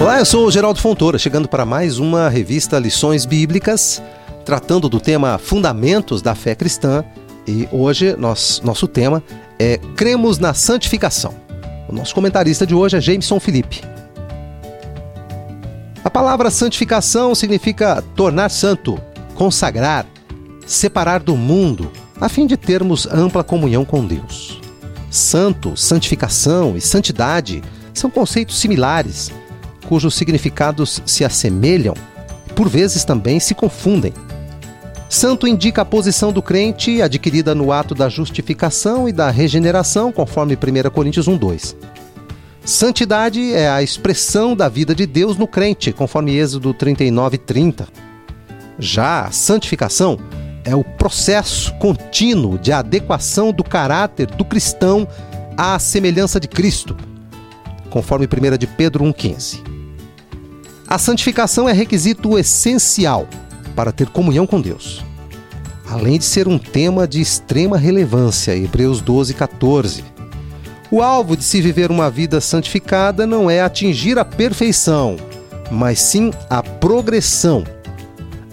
Olá, eu sou o Geraldo Fontoura, chegando para mais uma revista Lições Bíblicas, tratando do tema Fundamentos da Fé Cristã. E hoje nós, nosso tema é Cremos na Santificação. O nosso comentarista de hoje é Jameson Felipe. A palavra santificação significa tornar santo, consagrar, separar do mundo, a fim de termos ampla comunhão com Deus. Santo, santificação e santidade são conceitos similares cujos significados se assemelham e por vezes também se confundem. Santo indica a posição do crente adquirida no ato da justificação e da regeneração, conforme 1 Coríntios 1:2. Santidade é a expressão da vida de Deus no crente, conforme Êxodo 39:30. Já a santificação é o processo contínuo de adequação do caráter do cristão à semelhança de Cristo, conforme 1 de Pedro 1,15. A santificação é requisito essencial para ter comunhão com Deus. Além de ser um tema de extrema relevância, Hebreus 12, 14. O alvo de se viver uma vida santificada não é atingir a perfeição, mas sim a progressão.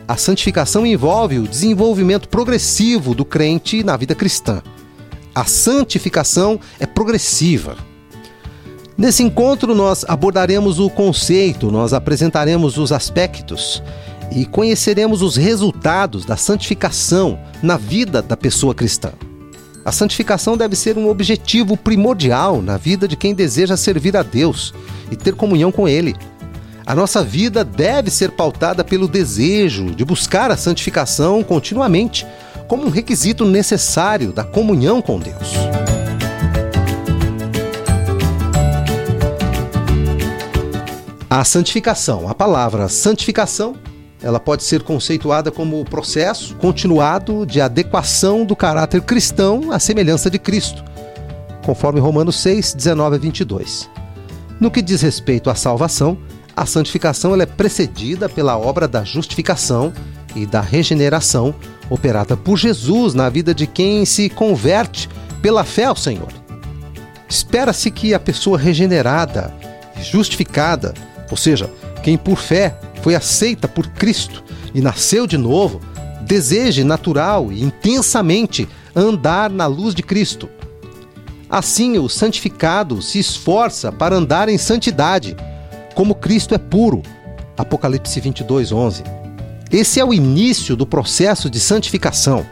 A santificação envolve o desenvolvimento progressivo do crente na vida cristã. A santificação é progressiva. Nesse encontro, nós abordaremos o conceito, nós apresentaremos os aspectos e conheceremos os resultados da santificação na vida da pessoa cristã. A santificação deve ser um objetivo primordial na vida de quem deseja servir a Deus e ter comunhão com Ele. A nossa vida deve ser pautada pelo desejo de buscar a santificação continuamente, como um requisito necessário da comunhão com Deus. A santificação, a palavra santificação, ela pode ser conceituada como o processo continuado de adequação do caráter cristão à semelhança de Cristo, conforme Romanos 6, 19 a 22. No que diz respeito à salvação, a santificação ela é precedida pela obra da justificação e da regeneração operada por Jesus na vida de quem se converte pela fé ao Senhor. Espera-se que a pessoa regenerada justificada ou seja, quem por fé foi aceita por Cristo e nasceu de novo, deseje natural e intensamente andar na luz de Cristo. Assim, o santificado se esforça para andar em santidade, como Cristo é puro. Apocalipse 22, 11. Esse é o início do processo de santificação.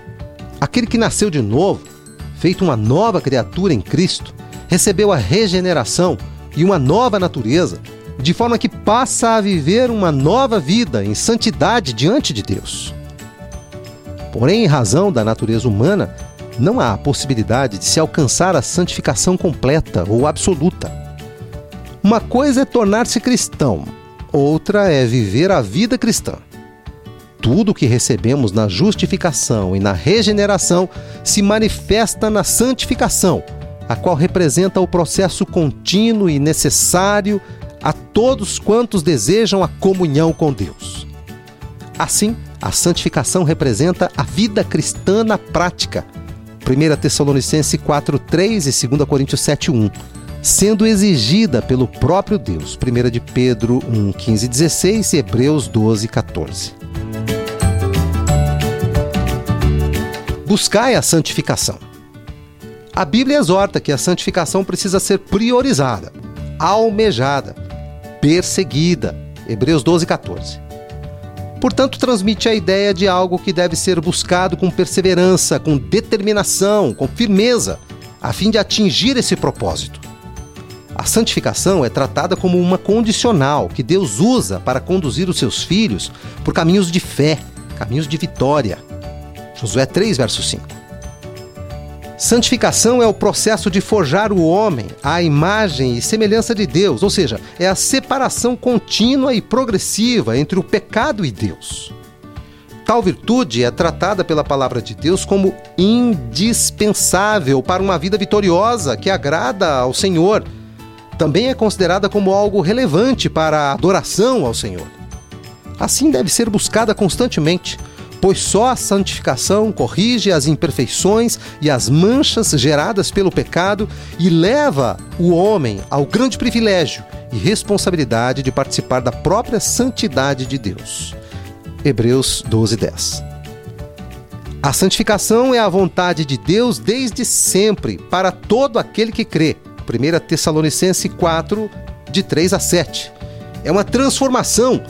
Aquele que nasceu de novo, feito uma nova criatura em Cristo, recebeu a regeneração e uma nova natureza, de forma que passa a viver uma nova vida em santidade diante de Deus. Porém, em razão da natureza humana, não há possibilidade de se alcançar a santificação completa ou absoluta. Uma coisa é tornar-se cristão, outra é viver a vida cristã. Tudo o que recebemos na justificação e na regeneração se manifesta na santificação, a qual representa o processo contínuo e necessário a todos quantos desejam a comunhão com Deus. Assim, a santificação representa a vida cristã na prática. 1 Tessalonicenses 4:3 e 2 Coríntios 7:1, sendo exigida pelo próprio Deus. 1 de Pedro 1:15 e 16 e Hebreus 12:14. Buscai a santificação. A Bíblia exorta que a santificação precisa ser priorizada, almejada, perseguida. Hebreus 12, 14. Portanto, transmite a ideia de algo que deve ser buscado com perseverança, com determinação, com firmeza, a fim de atingir esse propósito. A santificação é tratada como uma condicional que Deus usa para conduzir os seus filhos por caminhos de fé, caminhos de vitória. Josué 3, verso 5. Santificação é o processo de forjar o homem à imagem e semelhança de Deus, ou seja, é a separação contínua e progressiva entre o pecado e Deus. Tal virtude é tratada pela palavra de Deus como indispensável para uma vida vitoriosa que agrada ao Senhor. Também é considerada como algo relevante para a adoração ao Senhor. Assim deve ser buscada constantemente pois só a santificação corrige as imperfeições e as manchas geradas pelo pecado e leva o homem ao grande privilégio e responsabilidade de participar da própria santidade de Deus. Hebreus 12, 10. A santificação é a vontade de Deus desde sempre, para todo aquele que crê. 1 Tessalonicense 4, de 3 a 7. É uma transformação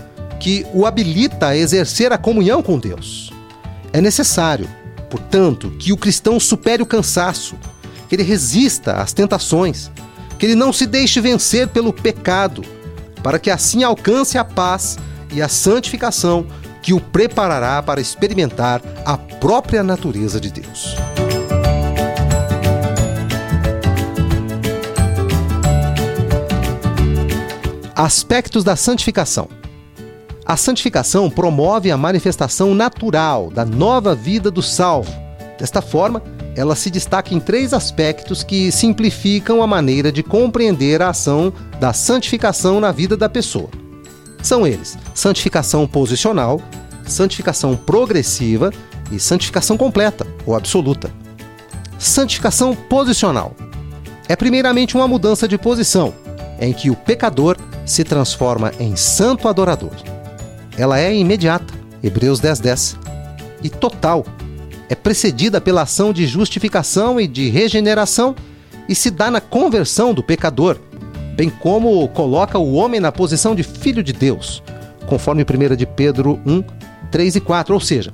que o habilita a exercer a comunhão com Deus. É necessário, portanto, que o cristão supere o cansaço, que ele resista às tentações, que ele não se deixe vencer pelo pecado, para que assim alcance a paz e a santificação que o preparará para experimentar a própria natureza de Deus. Aspectos da santificação. A santificação promove a manifestação natural da nova vida do salvo. Desta forma, ela se destaca em três aspectos que simplificam a maneira de compreender a ação da santificação na vida da pessoa. São eles: santificação posicional, santificação progressiva e santificação completa ou absoluta. Santificação posicional é primeiramente uma mudança de posição, em que o pecador se transforma em santo adorador. Ela é imediata, Hebreus 10:10, 10, e total. É precedida pela ação de justificação e de regeneração e se dá na conversão do pecador, bem como coloca o homem na posição de filho de Deus, conforme 1 de Pedro 1, 3 e 4, ou seja,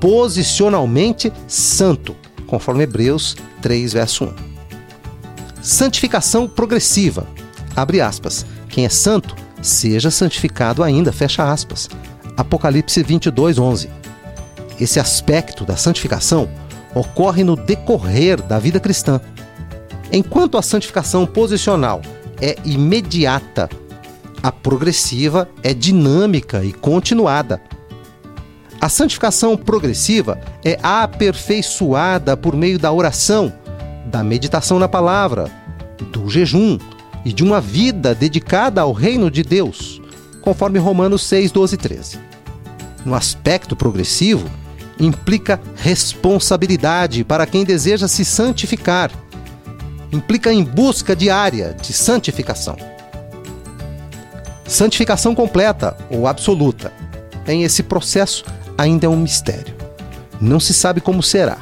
posicionalmente santo, conforme Hebreus 3, verso 1. Santificação progressiva. Abre aspas. Quem é santo, seja santificado ainda, fecha aspas. Apocalipse 22, 11. Esse aspecto da santificação ocorre no decorrer da vida cristã. Enquanto a santificação posicional é imediata, a progressiva é dinâmica e continuada. A santificação progressiva é aperfeiçoada por meio da oração, da meditação na palavra, do jejum e de uma vida dedicada ao reino de Deus, conforme Romanos 6, 12 e 13. No aspecto progressivo, implica responsabilidade para quem deseja se santificar. Implica em busca diária de santificação. Santificação completa ou absoluta. Em esse processo, ainda é um mistério. Não se sabe como será,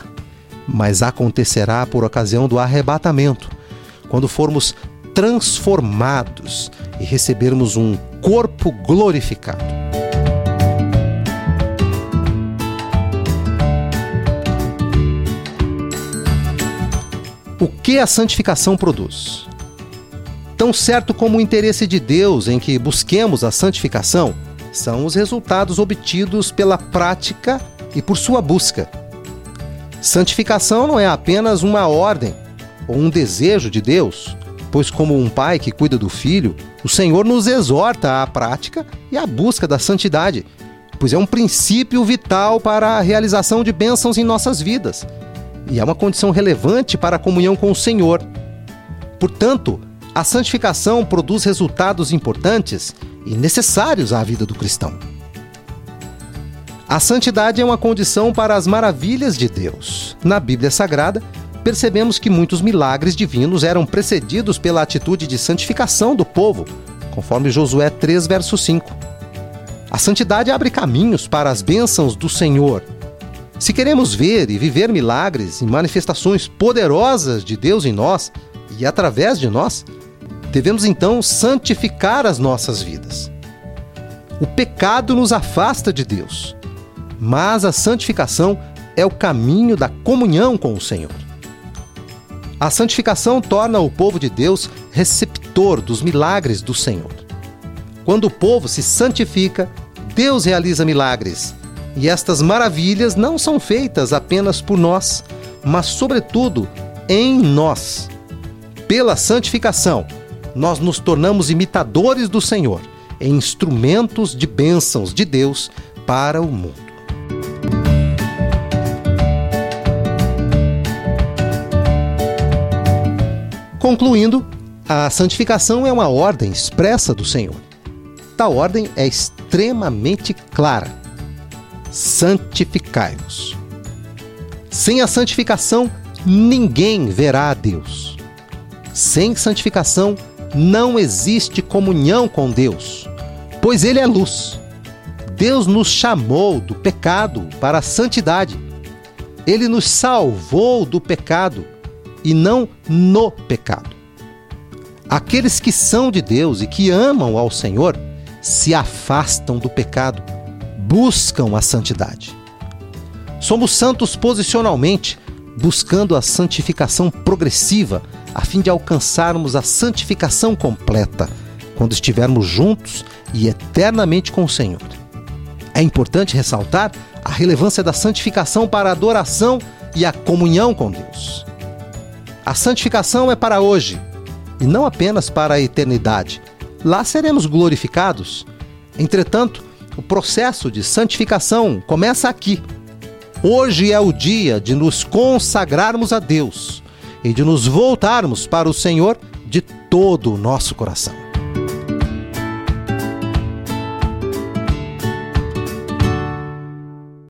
mas acontecerá por ocasião do arrebatamento, quando formos transformados e recebermos um corpo glorificado. O que a santificação produz? Tão certo como o interesse de Deus em que busquemos a santificação, são os resultados obtidos pela prática e por sua busca. Santificação não é apenas uma ordem ou um desejo de Deus, pois, como um pai que cuida do filho, o Senhor nos exorta à prática e à busca da santidade, pois é um princípio vital para a realização de bênçãos em nossas vidas e é uma condição relevante para a comunhão com o Senhor. Portanto, a santificação produz resultados importantes e necessários à vida do cristão. A santidade é uma condição para as maravilhas de Deus. Na Bíblia Sagrada, percebemos que muitos milagres divinos eram precedidos pela atitude de santificação do povo, conforme Josué 3, verso 5. A santidade abre caminhos para as bênçãos do Senhor. Se queremos ver e viver milagres e manifestações poderosas de Deus em nós e através de nós, devemos então santificar as nossas vidas. O pecado nos afasta de Deus, mas a santificação é o caminho da comunhão com o Senhor. A santificação torna o povo de Deus receptor dos milagres do Senhor. Quando o povo se santifica, Deus realiza milagres. E estas maravilhas não são feitas apenas por nós, mas, sobretudo, em nós. Pela santificação, nós nos tornamos imitadores do Senhor, e instrumentos de bênçãos de Deus para o mundo. Concluindo, a santificação é uma ordem expressa do Senhor. Tal ordem é extremamente clara: santificai-vos. Sem a santificação, ninguém verá a Deus. Sem santificação, não existe comunhão com Deus, pois Ele é luz. Deus nos chamou do pecado para a santidade. Ele nos salvou do pecado e não no pecado. Aqueles que são de Deus e que amam ao Senhor se afastam do pecado, buscam a santidade. Somos santos posicionalmente, buscando a santificação progressiva, a fim de alcançarmos a santificação completa quando estivermos juntos e eternamente com o Senhor. É importante ressaltar a relevância da santificação para a adoração e a comunhão com Deus. A santificação é para hoje e não apenas para a eternidade. Lá seremos glorificados. Entretanto, o processo de santificação começa aqui. Hoje é o dia de nos consagrarmos a Deus e de nos voltarmos para o Senhor de todo o nosso coração.